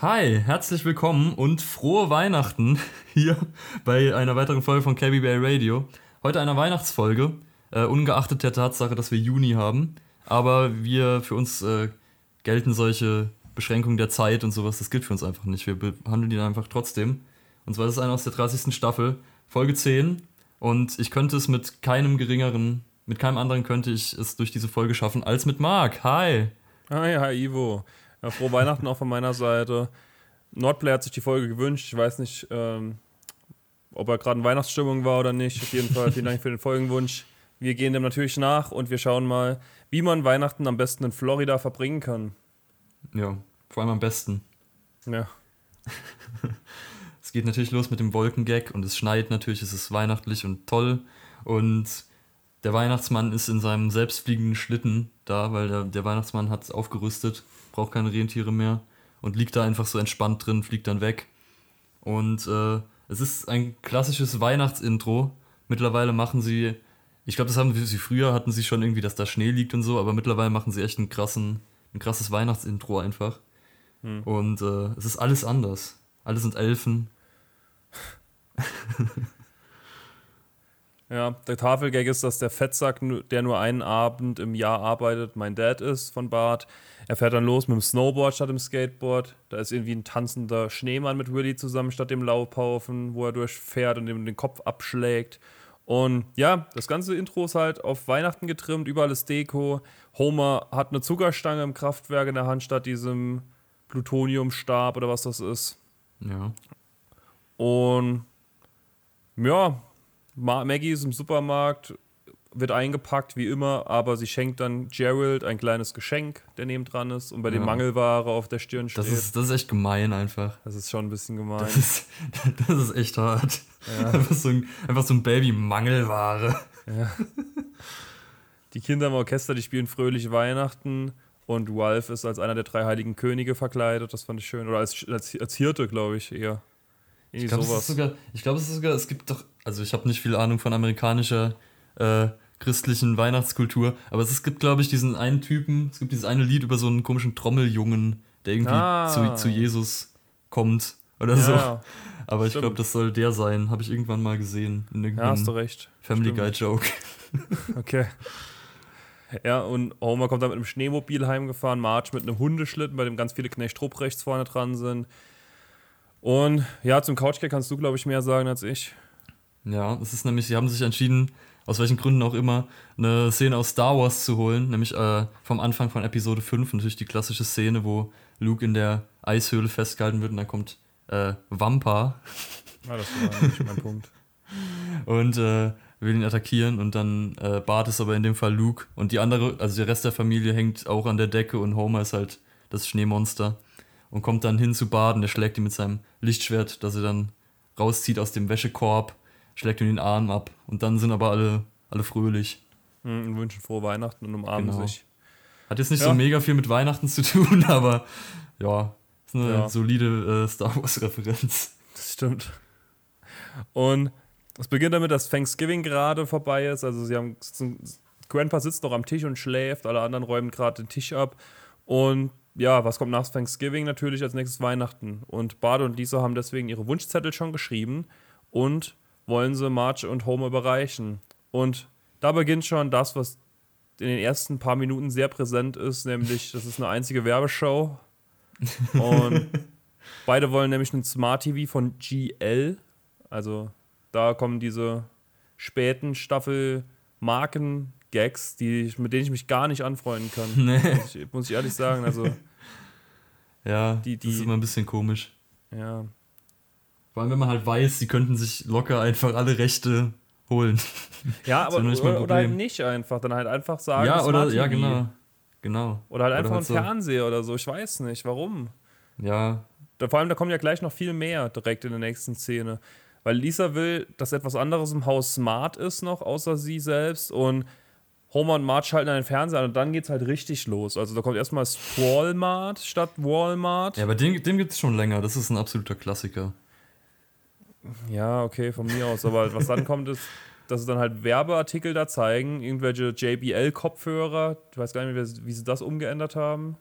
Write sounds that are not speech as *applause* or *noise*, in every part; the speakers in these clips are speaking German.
Hi, herzlich willkommen und frohe Weihnachten *laughs* hier bei einer weiteren Folge von KB Bay Radio. Heute eine Weihnachtsfolge, äh, ungeachtet der Tatsache, dass wir Juni haben. Aber wir, für uns äh, gelten solche Beschränkungen der Zeit und sowas, das gilt für uns einfach nicht. Wir behandeln die einfach trotzdem. Und zwar ist es eine aus der 30. Staffel, Folge 10. Und ich könnte es mit keinem geringeren, mit keinem anderen könnte ich es durch diese Folge schaffen als mit Marc. Hi! Hi, hi Ivo. Ja, frohe Weihnachten auch von meiner Seite. Nordplay hat sich die Folge gewünscht. Ich weiß nicht, ähm, ob er gerade in Weihnachtsstimmung war oder nicht. Auf jeden Fall vielen Dank für den Folgenwunsch. Wir gehen dem natürlich nach und wir schauen mal, wie man Weihnachten am besten in Florida verbringen kann. Ja, vor allem am besten. Ja. *laughs* es geht natürlich los mit dem Wolkengag und es schneit natürlich, es ist weihnachtlich und toll. Und der Weihnachtsmann ist in seinem selbstfliegenden Schlitten da, weil der, der Weihnachtsmann hat aufgerüstet, braucht keine Rentiere mehr und liegt da einfach so entspannt drin, fliegt dann weg. Und äh, es ist ein klassisches Weihnachtsintro. Mittlerweile machen sie, ich glaube, das haben sie früher, hatten sie schon irgendwie, dass da Schnee liegt und so, aber mittlerweile machen sie echt einen krassen, ein krasses Weihnachtsintro einfach. Hm. Und äh, es ist alles anders. Alle sind Elfen. *laughs* Ja, der Tafelgag ist, dass der Fettsack, der nur einen Abend im Jahr arbeitet, mein Dad ist von Bart. Er fährt dann los mit dem Snowboard statt dem Skateboard. Da ist irgendwie ein tanzender Schneemann mit Willy zusammen statt dem Laubhaufen, wo er durchfährt und ihm den Kopf abschlägt. Und ja, das ganze Intro ist halt auf Weihnachten getrimmt, überall ist Deko. Homer hat eine Zuckerstange im Kraftwerk in der Hand statt diesem Plutoniumstab oder was das ist. Ja. Und ja, Maggie ist im Supermarkt, wird eingepackt wie immer, aber sie schenkt dann Gerald ein kleines Geschenk, der neben dran ist und bei ja. dem Mangelware auf der Stirn steht. Das ist, das ist echt gemein einfach. Das ist schon ein bisschen gemein. Das ist, *laughs* das ist echt hart. Ja. Einfach, so ein, einfach so ein Baby-Mangelware. Ja. Die Kinder im Orchester, die spielen fröhliche Weihnachten und Ralph ist als einer der drei heiligen Könige verkleidet. Das fand ich schön. Oder als, als, als Hirte, glaube ich, eher. ich glaube, es ist sogar, ich glaube, es ist sogar, es gibt doch also ich habe nicht viel Ahnung von amerikanischer äh, christlichen Weihnachtskultur, aber es, gibt, glaube ich, diesen einen Typen, es gibt dieses eine Lied über so einen komischen Trommeljungen, der irgendwie ah. zu, zu Jesus kommt oder ja, so. Aber stimmt. ich glaube, das soll der sein. Habe ich irgendwann mal gesehen. In ja, hast du recht. Family Guy Joke. *laughs* okay. Ja, und Homer kommt dann mit einem Schneemobil heimgefahren, Marge mit einem Hundeschlitten, bei dem ganz viele Knecht rechts vorne dran sind. Und ja, zum Couchcare kannst du, glaube ich, mehr sagen als ich. Ja, es ist nämlich, sie haben sich entschieden, aus welchen Gründen auch immer, eine Szene aus Star Wars zu holen, nämlich äh, vom Anfang von Episode 5, natürlich die klassische Szene, wo Luke in der Eishöhle festgehalten wird und dann kommt äh, Wampa. Ja, das war nicht mein Punkt. *laughs* Und äh, will ihn attackieren und dann äh, Bart ist aber in dem Fall Luke und die andere, also der Rest der Familie hängt auch an der Decke und Homer ist halt das Schneemonster und kommt dann hin zu Baden, der schlägt ihn mit seinem Lichtschwert, das er dann rauszieht aus dem Wäschekorb schlägt ihm den Arm ab. Und dann sind aber alle, alle fröhlich. Mhm, und wünschen frohe Weihnachten und umarmen genau. sich. Hat jetzt nicht ja. so mega viel mit Weihnachten zu tun, *laughs* aber ja, ist eine ja. solide äh, Star Wars-Referenz. Das stimmt. Und es beginnt damit, dass Thanksgiving gerade vorbei ist. Also sie haben Grandpa sitzt noch am Tisch und schläft, alle anderen räumen gerade den Tisch ab. Und ja, was kommt nach Thanksgiving natürlich als nächstes Weihnachten? Und Bade und Lisa haben deswegen ihre Wunschzettel schon geschrieben und wollen sie Marge und Homer überreichen. Und da beginnt schon das, was in den ersten paar Minuten sehr präsent ist, nämlich das ist eine einzige Werbeshow. Und *laughs* beide wollen nämlich ein Smart TV von GL. Also da kommen diese späten Staffel Marken Gags, die, mit denen ich mich gar nicht anfreunden kann. Nee. Muss, ich, muss ich ehrlich sagen. Also, *laughs* ja, die, die, das ist immer ein bisschen komisch. Ja, vor allem, wenn man halt weiß, sie könnten sich locker einfach alle Rechte holen. Ja, *laughs* aber oder, oder halt nicht einfach. Dann halt einfach sagen, ja, oder, ja, genau. genau. Oder halt einfach oder halt ein so. Fernseher oder so. Ich weiß nicht, warum. Ja. Da, vor allem, da kommen ja gleich noch viel mehr direkt in der nächsten Szene. Weil Lisa will, dass etwas anderes im Haus smart ist noch, außer sie selbst. Und Homer und Marge schalten einen Fernseher an und dann geht's halt richtig los. Also da kommt erstmal Walmart statt Walmart. Ja, aber den, den gibt es schon länger. Das ist ein absoluter Klassiker. Ja, okay, von mir aus. Aber was dann kommt, ist, dass sie dann halt Werbeartikel da zeigen, irgendwelche JBL-Kopfhörer. Ich weiß gar nicht mehr, wie sie das umgeändert haben.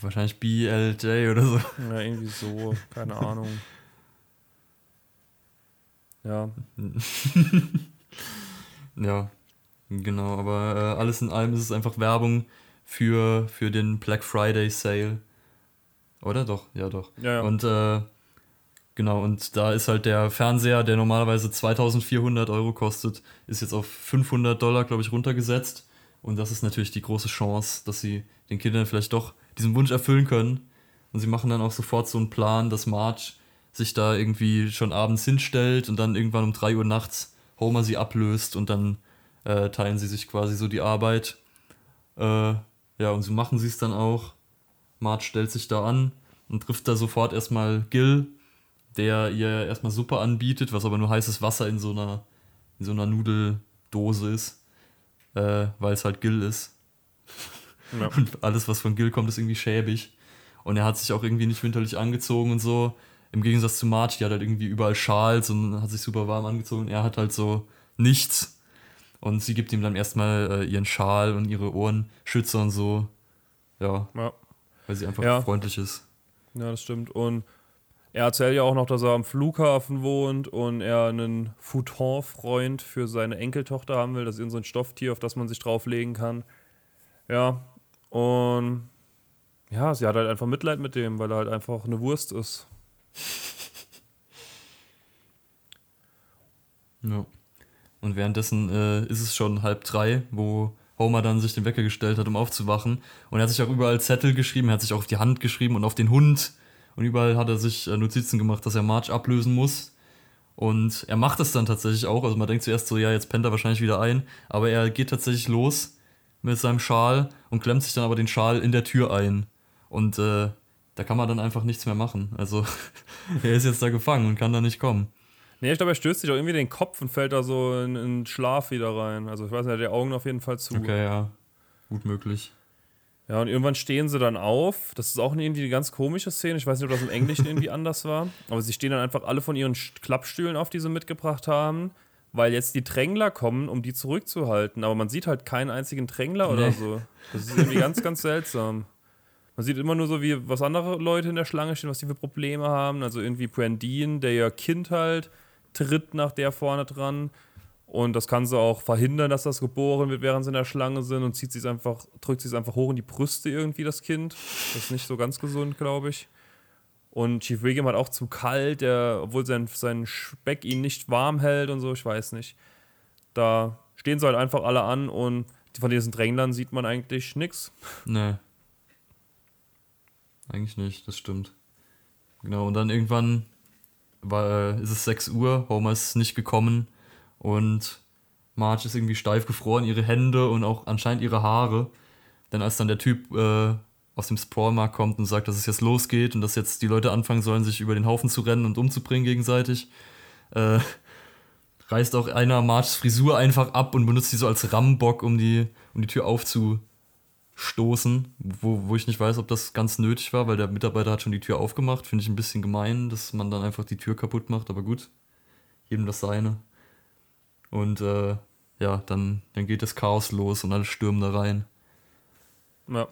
Wahrscheinlich BLJ oder so. Ja, irgendwie so, keine Ahnung. Ja. *laughs* ja, genau. Aber äh, alles in allem ist es einfach Werbung für, für den Black Friday Sale. Oder? Doch, ja, doch. Ja, ja. Und äh, genau, und da ist halt der Fernseher, der normalerweise 2400 Euro kostet, ist jetzt auf 500 Dollar, glaube ich, runtergesetzt. Und das ist natürlich die große Chance, dass sie den Kindern vielleicht doch diesen Wunsch erfüllen können. Und sie machen dann auch sofort so einen Plan, dass Marge sich da irgendwie schon abends hinstellt und dann irgendwann um 3 Uhr nachts Homer sie ablöst und dann äh, teilen sie sich quasi so die Arbeit. Äh, ja, und so machen sie es dann auch. Marge stellt sich da an und trifft da sofort erstmal Gil, der ihr erstmal Suppe anbietet, was aber nur heißes Wasser in so einer, in so einer Nudeldose ist, äh, weil es halt Gil ist. Ja. *laughs* Und alles, was von Gil kommt, ist irgendwie schäbig. Und er hat sich auch irgendwie nicht winterlich angezogen und so. Im Gegensatz zu Marge, die hat halt irgendwie überall Schals und hat sich super warm angezogen. Er hat halt so nichts. Und sie gibt ihm dann erstmal äh, ihren Schal und ihre Ohrenschützer und so. Ja. ja. Weil sie einfach Ja. freundlich ist. Ja, das stimmt. Und er erzählt ja auch noch, dass er am Flughafen wohnt und er einen Futon-Freund für seine Enkeltochter haben will. Das ist irgend so Stofftier, auf das man sich drauflegen kann. Ja, und ja, sie hat halt einfach Mitleid mit dem, weil er halt einfach eine Wurst ist. *laughs* Ja. Und währenddessen äh, ist es schon halb drei, wo Homer dann sich den Wecker gestellt hat, um aufzuwachen. Und er hat sich auch überall Zettel geschrieben, er hat sich auch auf die Hand geschrieben und auf den Hund. Und überall hat er sich äh, Notizen gemacht, dass er Marge ablösen muss. Und er macht es dann tatsächlich auch. Also man denkt zuerst so, ja, jetzt pennt er wahrscheinlich wieder ein. Aber er geht tatsächlich los mit seinem Schal und klemmt sich dann aber den Schal in der Tür ein. Und äh, da kann man dann einfach nichts mehr machen. Also *laughs* er ist jetzt da gefangen und kann da nicht kommen. Nee, ich glaube, er stößt sich auch irgendwie den Kopf und fällt da so in, in Schlaf wieder rein. Also ich weiß nicht, er hat die Augen auf jeden Fall zu. Okay, ja. Gut möglich. Ja, und irgendwann stehen sie dann auf. Das ist auch irgendwie eine ganz komische Szene. Ich weiß nicht, ob das im Englischen irgendwie anders war. Aber sie stehen dann einfach alle von ihren St- Klappstühlen auf, die sie mitgebracht haben, weil jetzt die Drängler kommen, um die zurückzuhalten. Aber man sieht halt keinen einzigen Drängler oder Nee. so. Das ist irgendwie ganz, ganz seltsam. Man sieht immer nur so, wie was andere Leute in der Schlange stehen, was die für Probleme haben. Also irgendwie Brandine, der ihr Kind halt tritt nach der vorne dran. Und das kann sie auch verhindern, dass das geboren wird, während sie in der Schlange sind und zieht sie einfach, drückt sie es einfach hoch in die Brüste irgendwie, das Kind. Das ist nicht so ganz gesund, glaube ich. Und Chief Wiggum hat auch zu kalt, der, obwohl sein, sein Speck ihn nicht warm hält und so, ich weiß nicht. Da stehen sie halt einfach alle an und von diesen Dränglern sieht man eigentlich nichts. Nee. Eigentlich nicht, das stimmt. Genau, und dann irgendwann war, äh, ist es 6 Uhr, Homer ist nicht gekommen und Marge ist irgendwie steif gefroren, ihre Hände und auch anscheinend ihre Haare. Denn als dann der Typ äh, aus dem Sprawlmarkt kommt und sagt, dass es jetzt losgeht und dass jetzt die Leute anfangen sollen, sich über den Haufen zu rennen und umzubringen gegenseitig, äh, reißt auch einer Marges Frisur einfach ab und benutzt die so als Rambock, um die, um die Tür aufzustoßen, wo, wo ich nicht weiß, ob das ganz nötig war, weil der Mitarbeiter hat schon die Tür aufgemacht. Finde ich ein bisschen gemein, dass man dann einfach die Tür kaputt macht, aber gut, jedem das seine. Und äh, ja, dann, dann geht das Chaos los und alle stürmen da rein. Ja.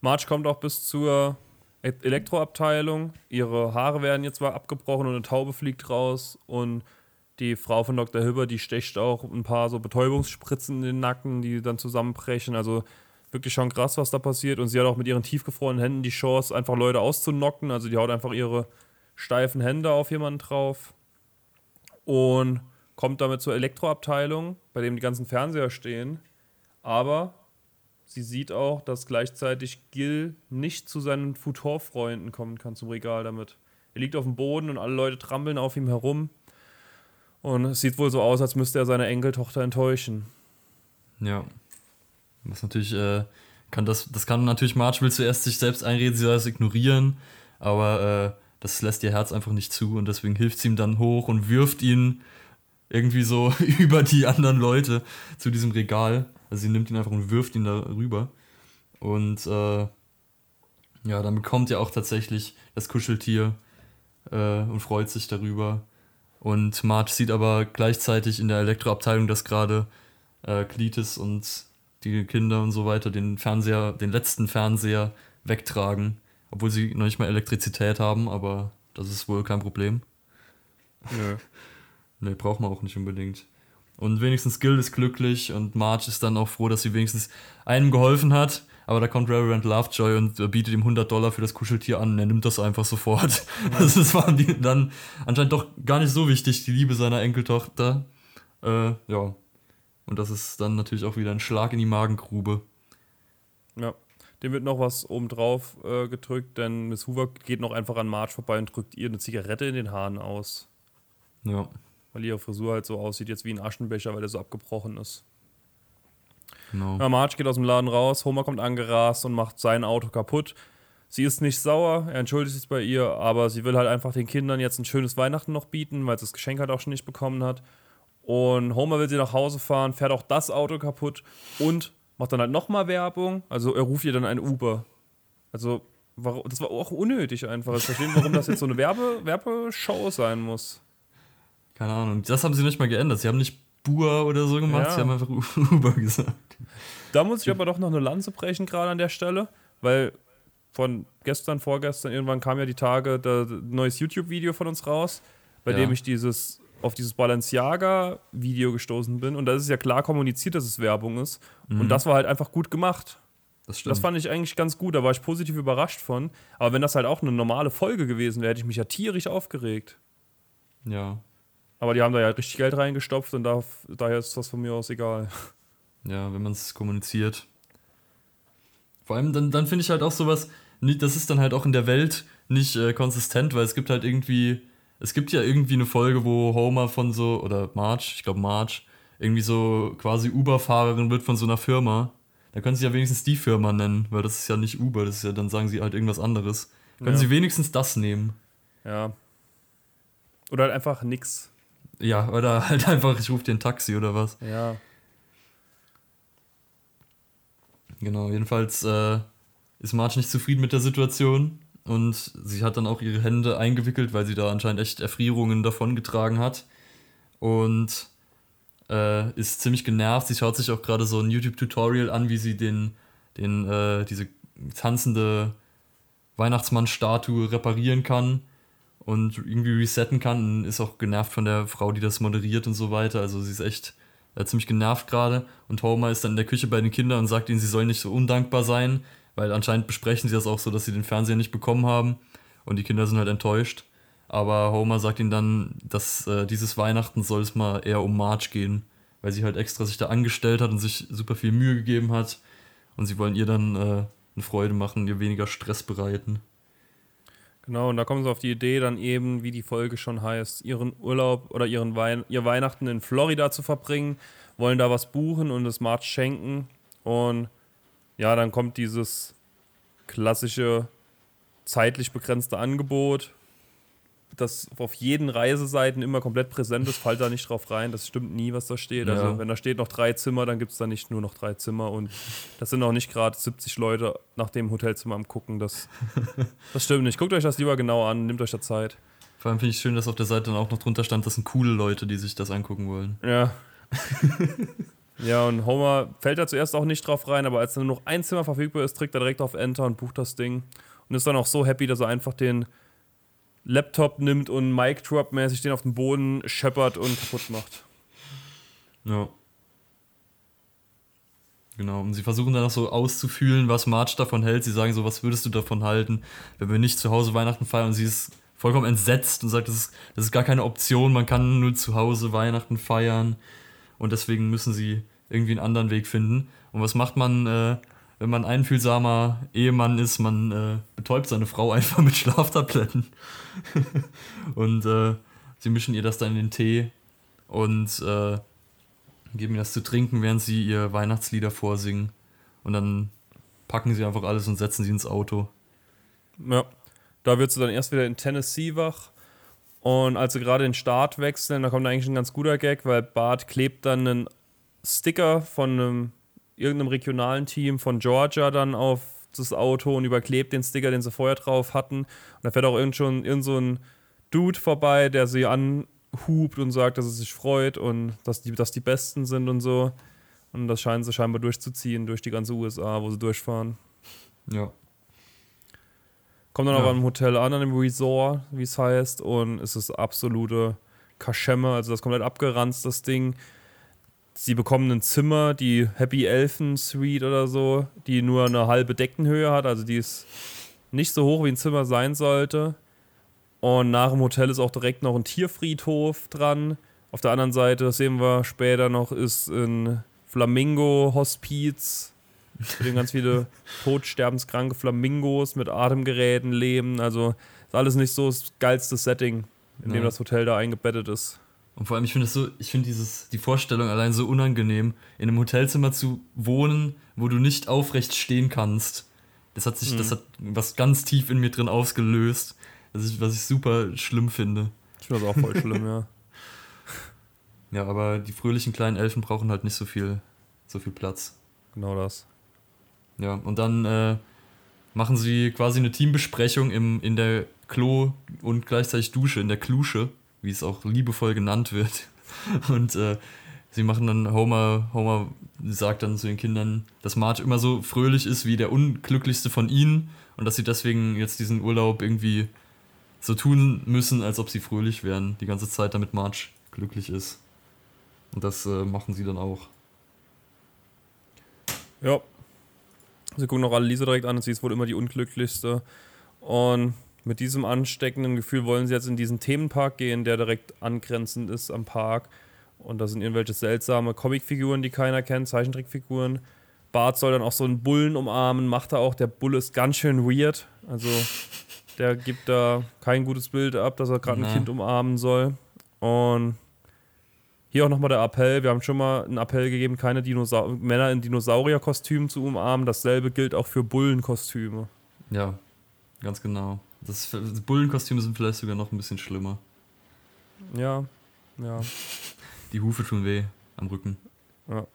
Marge kommt auch bis zur E- Elektroabteilung. Ihre Haare werden jetzt mal abgebrochen und eine Taube fliegt raus. Und die Frau von Dr. Hibber, die stecht auch ein paar so Betäubungsspritzen in den Nacken, die dann zusammenbrechen. Also wirklich schon krass, was da passiert. Und sie hat auch mit ihren tiefgefrorenen Händen die Chance, einfach Leute auszunocken. Also die haut einfach ihre steifen Hände auf jemanden drauf. Und kommt damit zur Elektroabteilung, bei dem die ganzen Fernseher stehen. Aber sie sieht auch, dass gleichzeitig Gil nicht zu seinen Futur-Freunden kommen kann zum Regal damit. Er liegt auf dem Boden und alle Leute trampeln auf ihm herum. Und es sieht wohl so aus, als müsste er seine Enkeltochter enttäuschen. Ja. Was natürlich, äh, kann das, das kann natürlich Marge will zuerst sich selbst einreden, sie soll das ignorieren, aber äh, das lässt ihr Herz einfach nicht zu und deswegen hilft sie ihm dann hoch und wirft ihn irgendwie so *laughs* über die anderen Leute zu diesem Regal. Also sie nimmt ihn einfach und wirft ihn da rüber. Und äh, ja, dann bekommt er auch tatsächlich das Kuscheltier äh, und freut sich darüber. Und Marge sieht aber gleichzeitig in der Elektroabteilung, dass gerade äh, Cletus und die Kinder und so weiter den Fernseher, den letzten Fernseher wegtragen. Obwohl sie noch nicht mal Elektrizität haben, aber das ist wohl kein Problem. Nö. Nee, braucht man auch nicht unbedingt. Und wenigstens Guild ist glücklich und Marge ist dann auch froh, dass sie wenigstens einem geholfen hat. Aber da kommt Reverend Lovejoy und bietet ihm 100 Dollar für das Kuscheltier an und er nimmt das einfach sofort. Ja. Also *laughs* das war dann anscheinend doch gar nicht so wichtig, die Liebe seiner Enkeltochter. Äh, ja. Und das ist dann natürlich auch wieder ein Schlag in die Magengrube. Ja. Dem wird noch was obendrauf äh, gedrückt, denn Miss Hoover geht noch einfach an Marge vorbei und drückt ihr eine Zigarette in den Haaren aus. Ja. Weil ihre Frisur halt so aussieht, jetzt wie ein Aschenbecher, weil er so abgebrochen ist. Genau. Ja, Marge geht aus dem Laden raus, Homer kommt angerast und macht sein Auto kaputt. Sie ist nicht sauer, er entschuldigt sich bei ihr, aber sie will halt einfach den Kindern jetzt ein schönes Weihnachten noch bieten, weil sie das Geschenk halt auch schon nicht bekommen hat. Und Homer will sie nach Hause fahren, fährt auch das Auto kaputt und macht dann halt nochmal Werbung. Also er ruft ihr dann ein Uber. Also das war auch unnötig einfach. Ich verstehe, warum das jetzt so eine Werbe Werbeshow sein muss. Keine Ahnung. Das haben sie nicht mal geändert. Sie haben nicht Bua oder so gemacht, ja. sie haben einfach *laughs* Uber gesagt. Da muss ich aber doch noch eine Lanze brechen, gerade an der Stelle, weil von gestern, vorgestern, irgendwann kam ja die Tage das neues YouTube-Video von uns raus, bei ja. dem ich dieses auf dieses Balenciaga-Video gestoßen bin. Und da ist es ja klar kommuniziert, dass es Werbung ist. Mhm. Und das war halt einfach gut gemacht. Das, das, fand ich eigentlich ganz gut, da war ich positiv überrascht von. Aber wenn das halt auch eine normale Folge gewesen wäre, hätte ich mich ja tierisch aufgeregt. Ja. Aber die haben da ja richtig Geld reingestopft und da, daher ist das von mir aus egal. Ja, wenn man es kommuniziert. Vor allem, dann, dann finde ich halt auch sowas, das ist dann halt auch in der Welt nicht äh, konsistent, weil es gibt halt irgendwie, es gibt ja irgendwie eine Folge, wo Homer von so, oder Marge, ich glaube Marge, irgendwie so quasi Uber-Fahrerin wird von so einer Firma. Da können sie ja wenigstens die Firma nennen, weil das ist ja nicht Uber, das ist ja, dann sagen sie halt irgendwas anderes. Können ja. sie wenigstens das nehmen. Ja. Oder halt einfach nix. Ja, oder *laughs* halt einfach, ich rufe dir ein Taxi oder was. Ja. Genau, jedenfalls äh, ist Marge nicht zufrieden mit der Situation und sie hat dann auch ihre Hände eingewickelt, weil sie da anscheinend echt Erfrierungen davongetragen hat. Und äh, ist ziemlich genervt. Sie schaut sich auch gerade so ein YouTube-Tutorial an, wie sie den, den, äh, diese tanzende Weihnachtsmann-Statue reparieren kann und irgendwie resetten kann. Und ist auch genervt von der Frau, die das moderiert und so weiter. Also sie ist echt äh, ziemlich genervt gerade. Und Homer ist dann in der Küche bei den Kindern und sagt ihnen, sie sollen nicht so undankbar sein, weil anscheinend besprechen sie das auch so, dass sie den Fernseher nicht bekommen haben. Und die Kinder sind halt enttäuscht. Aber Homer sagt ihnen dann, dass äh, dieses Weihnachten soll es mal eher um Marge gehen, weil sie halt extra sich da angestellt hat und sich super viel Mühe gegeben hat. Und sie wollen ihr dann äh, eine Freude machen, ihr weniger Stress bereiten. Genau, und da kommen sie auf die Idee, dann eben, wie die Folge schon heißt, ihren Urlaub oder ihren Wein ihr Weihnachten in Florida zu verbringen, wollen da was buchen und es March schenken. Und ja, dann kommt dieses klassische zeitlich begrenzte Angebot, das auf jeden Reiseseiten immer komplett präsent ist, fallt da nicht drauf rein. Das stimmt nie, was da steht. Also, ja. Also wenn da steht noch drei Zimmer, dann gibt es da nicht nur noch drei Zimmer und das sind auch nicht gerade 70 Leute nach dem Hotelzimmer am gucken. Das, *laughs* das stimmt nicht. Guckt euch das lieber genau an, nehmt euch da Zeit. Vor allem finde ich schön, dass auf der Seite dann auch noch drunter stand, das sind coole Leute, die sich das angucken wollen. Ja. *laughs* ja, und Homer fällt da zuerst auch nicht drauf rein, aber als dann nur noch ein Zimmer verfügbar ist, drückt er direkt auf Enter und bucht das Ding. Und ist dann auch so happy, dass er einfach den Laptop nimmt und Mic Drop mäßig den auf den Boden scheppert und kaputt macht. Ja. Genau, und sie versuchen dann auch so auszufühlen, was Marge davon hält. Sie sagen so, was würdest du davon halten, wenn wir nicht zu Hause Weihnachten feiern? Und sie ist vollkommen entsetzt und sagt, das ist, das ist gar keine Option, man kann nur zu Hause Weihnachten feiern. Und deswegen müssen sie irgendwie einen anderen Weg finden. Und was macht man? Äh, wenn man ein einfühlsamer Ehemann ist, man äh, betäubt seine Frau *laughs* einfach mit Schlaftabletten. *laughs* und äh, sie mischen ihr das dann in den Tee und äh, geben ihr das zu trinken, während sie ihr Weihnachtslieder vorsingen. Und dann packen sie einfach alles und setzen sie ins Auto. Ja, da wird sie dann erst wieder in Tennessee wach. Und als sie gerade den Start wechseln, da kommt eigentlich ein ganz guter Gag, weil Bart klebt dann einen Sticker von einem irgendeinem regionalen Team von Georgia dann auf das Auto und überklebt den Sticker, den sie vorher drauf hatten. Und da fährt auch irgend schon irgend so ein Dude vorbei, der sie anhubt und sagt, dass er sich freut und dass die, dass die Besten sind und so. Und das scheinen sie scheinbar durchzuziehen durch die ganze USA, wo sie durchfahren. Ja. Kommt dann ja. aber im Hotel an, an dem Resort, wie es heißt, und es ist absolute Kaschemme, also das komplett abgeranzt, das Ding. Sie bekommen ein Zimmer, die Happy Elfen Suite oder so, die nur eine halbe Deckenhöhe hat, also die ist nicht so hoch, wie ein Zimmer sein sollte. Und nach dem Hotel ist auch direkt noch ein Tierfriedhof dran. Auf der anderen Seite, das sehen wir später noch, ist ein Flamingo-Hospiz, in dem ganz viele *laughs* todsterbenskranke Flamingos mit Atemgeräten leben. Also ist alles nicht so das geilste Setting, in dem das Hotel da eingebettet ist. Und vor allem, ich finde so, ich finde dieses, die Vorstellung allein so unangenehm, in einem Hotelzimmer zu wohnen, wo du nicht aufrecht stehen kannst. Das hat sich, mhm. das hat was ganz tief in mir drin ausgelöst, was ich, was ich super schlimm finde. Ich finde das auch voll schlimm, ja. *laughs* Ja, aber die fröhlichen kleinen Elfen brauchen halt nicht so viel, so viel Platz. Genau das. Ja, und dann äh, machen sie quasi eine Teambesprechung im, in der Klo und gleichzeitig Dusche, in der Klusche wie es auch liebevoll genannt wird. *laughs* Und äh, sie machen dann, Homer, Homer sagt dann zu den Kindern, dass Marge immer so fröhlich ist wie der unglücklichste von ihnen und dass sie deswegen jetzt diesen Urlaub irgendwie so tun müssen, als ob sie fröhlich wären, die ganze Zeit, damit Marge glücklich ist. Und das äh, machen sie dann auch. Ja. Sie gucken auch alle Lisa direkt an und sie ist wohl immer die unglücklichste. Und mit diesem ansteckenden Gefühl wollen sie jetzt in diesen Themenpark gehen, der direkt angrenzend ist am Park. Und da sind irgendwelche seltsame Comicfiguren, die keiner kennt, Zeichentrickfiguren. Bart soll dann auch so einen Bullen umarmen, macht er auch. Der Bulle ist ganz schön weird. Also der gibt da kein gutes Bild ab, dass er gerade ein Kind umarmen soll. Und hier auch nochmal der Appell. Wir haben schon mal einen Appell gegeben, keine Dinosaur Männer in Dinosaurierkostümen zu umarmen. Dasselbe gilt auch für Bullenkostüme. Ja, ganz genau. Das, das Bullenkostüme sind vielleicht sogar noch ein bisschen schlimmer. Ja, ja. *laughs* Die Hufe tun weh am Rücken. Ja.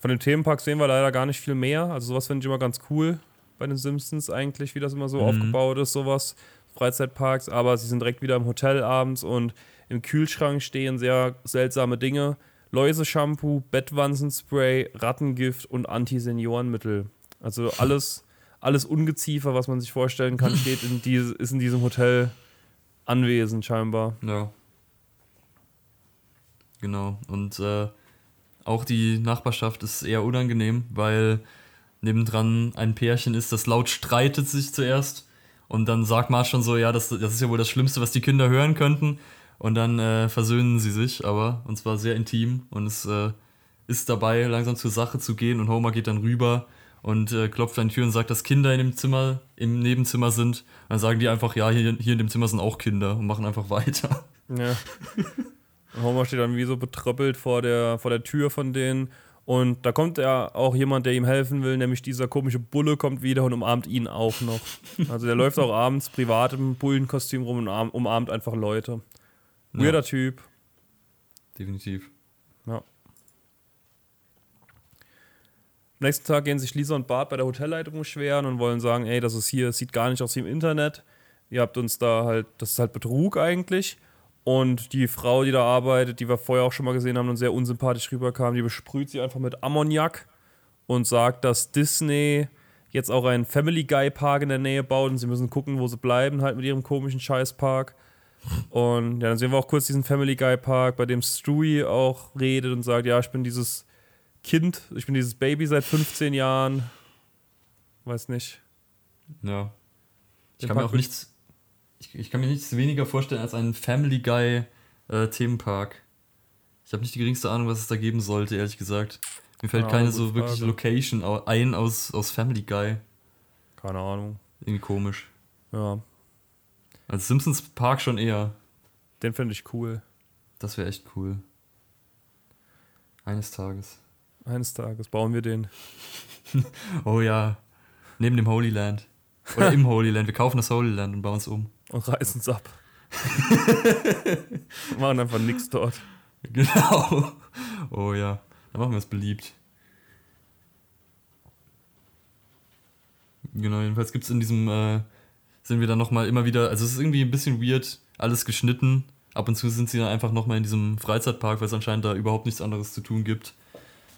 Von dem Themenpark sehen wir leider gar nicht viel mehr. Also sowas finde ich immer ganz cool bei den Simpsons eigentlich, wie das immer so mhm. aufgebaut ist, sowas. Freizeitparks, aber sie sind direkt wieder im Hotel abends und im Kühlschrank stehen sehr seltsame Dinge. Läuse-Shampoo, Bettwanzenspray, Rattengift und Antiseniorenmittel. Also alles alles Ungeziefer, was man sich vorstellen kann, *laughs* steht in diese, ist in diesem Hotel anwesend scheinbar. Ja. Genau. Und äh, auch die Nachbarschaft ist eher unangenehm, weil nebendran ein Pärchen ist, das laut streitet sich zuerst. Und dann sagt Marsch schon so, ja, das, das ist ja wohl das Schlimmste, was die Kinder hören könnten. Und dann äh, versöhnen sie sich, aber, und zwar sehr intim. Und es äh, ist dabei, langsam zur Sache zu gehen. Und Homer geht dann rüber und äh, klopft an die Tür und sagt, dass Kinder in dem Zimmer, im Nebenzimmer sind. dann sagen die einfach, ja, hier, hier in dem Zimmer sind auch Kinder und machen einfach weiter. Ja. Und Homer steht dann wie so betröppelt vor der, vor der Tür von denen. Und da kommt ja auch jemand, der ihm helfen will, nämlich dieser komische Bulle kommt wieder und umarmt ihn auch noch. Also der läuft auch abends privat im Bullenkostüm rum und umarmt einfach Leute. Weirder ja. Typ. Definitiv. Am nächsten Tag gehen sich Lisa und Bart bei der Hotelleitung beschweren und wollen sagen, ey, das ist hier, sieht gar nicht aus wie im Internet. Ihr habt uns da halt, das ist halt Betrug eigentlich. Und die Frau, die da arbeitet, die wir vorher auch schon mal gesehen haben und sehr unsympathisch rüberkam, die besprüht sie einfach mit Ammoniak und sagt, dass Disney jetzt auch einen Family Guy Park in der Nähe baut und sie müssen gucken, wo sie bleiben, halt mit ihrem komischen Scheißpark. Und ja, dann sehen wir auch kurz diesen Family Guy Park, bei dem Stewie auch redet und sagt, ja, ich bin dieses Kind, ich bin dieses Baby seit 15 Jahren. Weiß nicht. Ja. Ich kann mir auch nichts, ich, ich, kann mir nichts weniger vorstellen als einen Family Guy äh, Themenpark. Ich habe nicht die geringste Ahnung, was es da geben sollte, ehrlich gesagt. Mir fällt keine, keine so wirklich Location ein aus, aus Family Guy. Keine Ahnung. Irgendwie komisch. Ja. Als Simpsons Park schon eher. Den finde ich cool. Das wäre echt cool. Eines Tages. Eines Tages bauen wir den. *laughs* oh ja. Neben dem Holy Land. Oder im Holy Land. Wir kaufen das Holy Land und bauen es um. Und reißen es ab. *laughs* machen einfach nichts dort. Genau. Oh ja. Dann machen wir es beliebt. Genau, jedenfalls gibt es in diesem, äh, sind wir dann nochmal immer wieder, also es ist irgendwie ein bisschen weird, alles geschnitten. Ab und zu sind sie dann einfach nochmal in diesem Freizeitpark, weil es anscheinend da überhaupt nichts anderes zu tun gibt.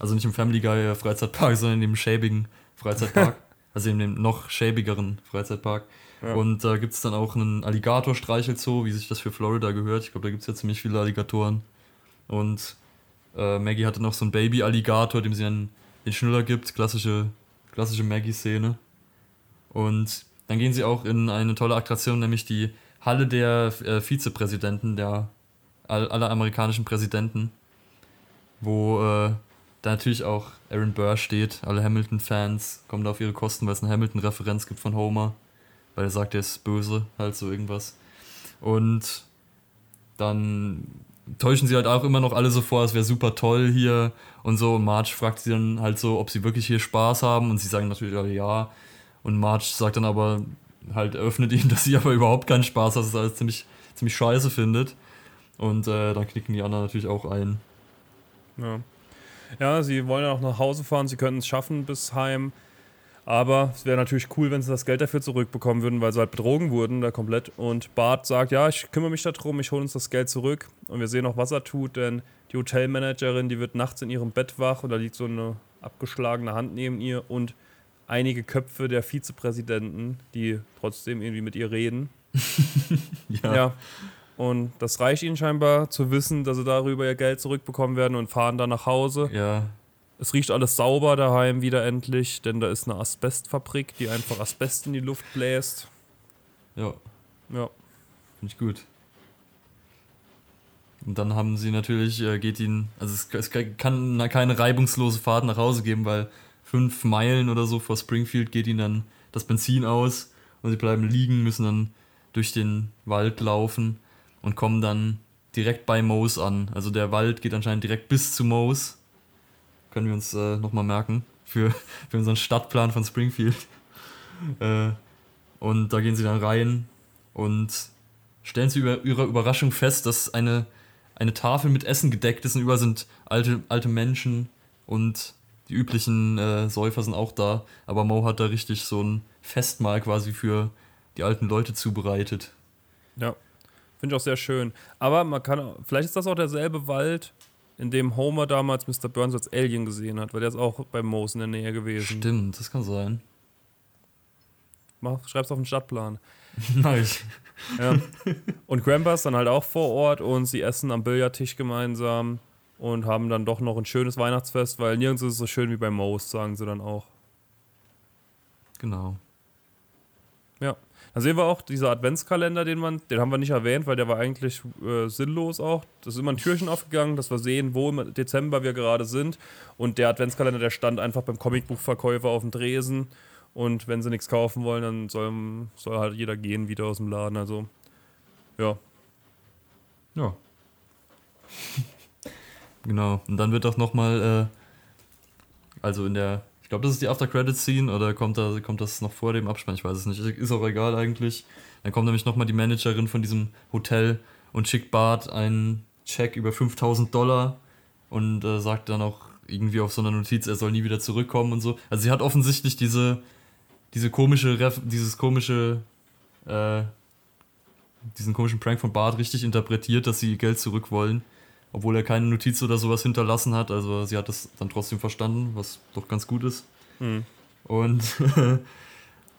Also nicht im Family Guy Freizeitpark, *laughs* sondern im schäbigen Freizeitpark. *laughs* Also in dem noch schäbigeren Freizeitpark. Ja. Und da gibt es dann auch einen Alligator-Streichelzoo, wie sich das für Florida gehört. Ich glaube, da gibt es ja ziemlich viele Alligatoren. Und äh, Maggie hatte noch so einen Baby-Alligator, dem sie einen, den Schnuller gibt. Klassische, klassische Maggie-Szene. Und dann gehen sie auch in eine tolle Attraktion, nämlich die Halle der äh, Vizepräsidenten, der all, aller amerikanischen Präsidenten, wo äh, da natürlich auch Aaron Burr steht. Alle Hamilton-Fans kommen da auf ihre Kosten, weil es eine Hamilton-Referenz gibt von Homer, weil er sagt, er ist böse, halt so irgendwas. Und dann täuschen sie halt auch immer noch alle so vor, es wäre super toll hier und so. Und Marge fragt sie dann halt so, ob sie wirklich hier Spaß haben und sie sagen natürlich alle ja. Und Marge sagt dann aber halt, eröffnet ihnen, *laughs* dass sie aber überhaupt keinen Spaß hat, dass es alles ziemlich, ziemlich scheiße findet. Und äh, dann knicken die anderen natürlich auch ein. Ja. Ja, sie wollen ja auch nach Hause fahren, sie könnten es schaffen bis heim. Aber es wäre natürlich cool, wenn sie das Geld dafür zurückbekommen würden, weil sie halt betrogen wurden, da komplett. Und Bart sagt, ja, ich kümmere mich darum, ich hole uns das Geld zurück. Und wir sehen auch, was er tut, denn die Hotelmanagerin, die wird nachts in ihrem Bett wach und da liegt so eine abgeschlagene Hand neben ihr und einige Köpfe der Vizepräsidenten, die trotzdem irgendwie mit ihr reden. *laughs* Ja. Ja. Und das reicht ihnen scheinbar zu wissen, dass sie darüber ihr Geld zurückbekommen werden und fahren dann nach Hause. Ja. Es riecht alles sauber daheim wieder endlich, denn da ist eine Asbestfabrik, die einfach Asbest in die Luft bläst. Ja. Ja. Finde ich gut. Und dann haben sie natürlich, äh, geht ihnen, also es, es kann na- keine reibungslose Fahrt nach Hause geben, weil fünf Meilen oder so vor Springfield geht ihnen dann das Benzin aus und sie bleiben liegen, müssen dann durch den Wald laufen und kommen dann direkt bei Moos an. Also der Wald geht anscheinend direkt bis zu Moos. Können wir uns äh, nochmal merken für, *laughs* für unseren Stadtplan von Springfield. *laughs* äh, und da gehen sie dann rein und stellen zu über, ihrer Überraschung fest, dass eine, eine Tafel mit Essen gedeckt ist und überall sind alte, alte Menschen und die üblichen äh, Säufer sind auch da. Aber Mo hat da richtig so ein Festmahl quasi für die alten Leute zubereitet. Ja. Finde ich auch sehr schön. Aber man kann, vielleicht ist das auch derselbe Wald, in dem Homer damals Mr. Burns als Alien gesehen hat, weil der ist auch bei Moos in der Nähe gewesen. Stimmt, das kann sein. Mach, schreib's auf den Stadtplan. *laughs* Ich. Ja. Und Grandpa ist dann halt auch vor Ort und sie essen am Billardtisch gemeinsam und haben dann doch noch ein schönes Weihnachtsfest, weil nirgends ist es so schön wie bei Moos, sagen sie dann auch. Genau. Ja. Dann sehen wir auch dieser Adventskalender, den man, den haben wir nicht erwähnt, weil der war eigentlich äh, sinnlos auch. Das ist immer ein Türchen aufgegangen, dass wir sehen, wo im Dezember wir gerade sind. Und der Adventskalender, der stand einfach beim Comicbuchverkäufer auf dem Dresen. Und wenn sie nichts kaufen wollen, dann soll, soll halt jeder gehen wieder aus dem Laden. Also, ja. Ja. *laughs* genau. Und dann wird doch nochmal, äh, also in der, glaube, das ist die After-Credit-Scene oder kommt, da, kommt das noch vor dem Abspann? Ich weiß es nicht. Ist auch egal eigentlich. Dann kommt nämlich nochmal die Managerin von diesem Hotel und schickt Bart einen Check über 5000 Dollar und äh, sagt dann auch irgendwie auf so einer Notiz, er soll nie wieder zurückkommen und so. Also sie hat offensichtlich diese, diese komische, Ref dieses komische, äh, diesen komischen Prank von Bart richtig interpretiert, dass sie ihr Geld zurück wollen, obwohl er keine Notiz oder sowas hinterlassen hat. Also sie hat das dann trotzdem verstanden, was doch ganz gut ist. Hm. Und *laughs*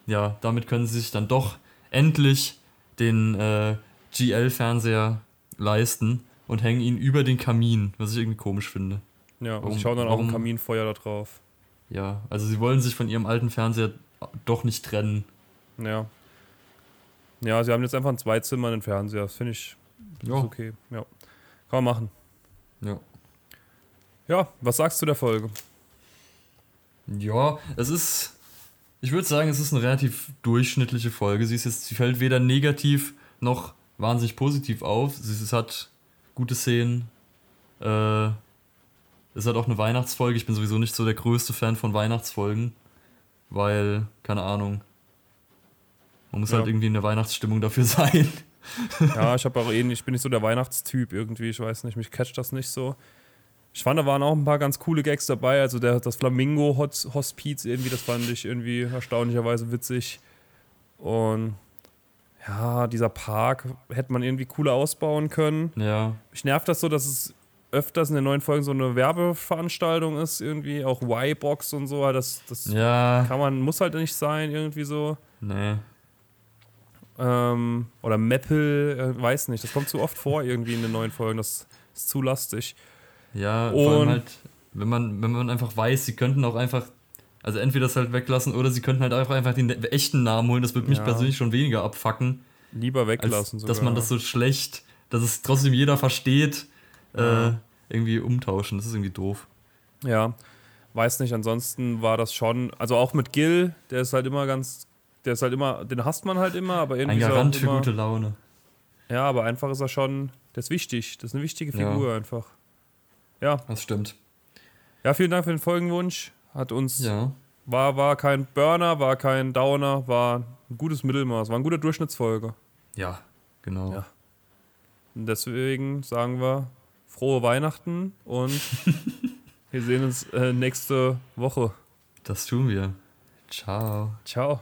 ja, damit können sie sich dann doch endlich den äh, GL-Fernseher leisten und hängen ihn über den Kamin, was ich irgendwie komisch finde. Ja, und Warum- sie schauen dann auch warum- im Kaminfeuer da drauf. Ja, also sie wollen sich von ihrem alten Fernseher doch nicht trennen. Ja. Ja, sie haben jetzt einfach ein Zweizimmer in den Fernseher. Das finde ich Ja. okay. Ja. Kann man machen. Ja. Ja, was sagst du der Folge? Ja, es ist. Ich würde sagen, es ist eine relativ durchschnittliche Folge. Sie ist jetzt, sie fällt weder negativ noch wahnsinnig positiv auf. Sie, es hat gute Szenen. Äh, es hat auch eine Weihnachtsfolge. Ich bin sowieso nicht so der größte Fan von Weihnachtsfolgen, weil, keine Ahnung. Man muss Ja. halt irgendwie in der Weihnachtsstimmung dafür *laughs* sein. *laughs* Ja, ich habe auch ähnlich, ich bin nicht so der Weihnachtstyp irgendwie, ich weiß nicht, mich catcht das nicht so. Ich fand, da waren auch ein paar ganz coole Gags dabei, also der, das Flamingo-Hospiz irgendwie, das fand ich irgendwie erstaunlicherweise witzig. Und ja, dieser Park hätte man irgendwie cooler ausbauen können. Ja, Mich nervt das so, dass es öfters in den neuen Folgen so eine Werbeveranstaltung ist, irgendwie, auch Y-Box und so, das, das Ja, kann man, muss halt nicht sein, irgendwie so. nee. Ähm, oder Maple, äh, weiß nicht, das kommt zu oft vor irgendwie in den neuen Folgen, das ist zu lastig. Ja, vor allem Und- halt, wenn man, wenn man einfach weiß, sie könnten auch einfach, also entweder das halt weglassen oder sie könnten halt einfach, einfach den echten Namen holen. Das würde mich Ja. persönlich schon weniger abfacken, Lieber weglassen sogar. dass man das so schlecht, dass es trotzdem jeder versteht, Ja. äh, irgendwie umtauschen. Das ist irgendwie doof. Ja, weiß nicht, ansonsten war das schon, also auch mit Gil, der ist halt immer ganz, der ist halt immer, den hasst man halt immer, aber irgendwie Ein er Garant für gute Laune. Ja, aber einfach ist er schon, der ist wichtig, das ist eine wichtige Ja. Figur einfach. Ja, Das stimmt. ja, vielen Dank für den Folgenwunsch, hat uns, Ja. war, war kein Burner, war kein Downer, war ein gutes Mittelmaß, war ein guter Durchschnittsfolge. Ja, genau. Ja. Und deswegen sagen wir frohe Weihnachten und *laughs* wir sehen uns äh, nächste Woche. Das tun wir. Ciao. Ciao.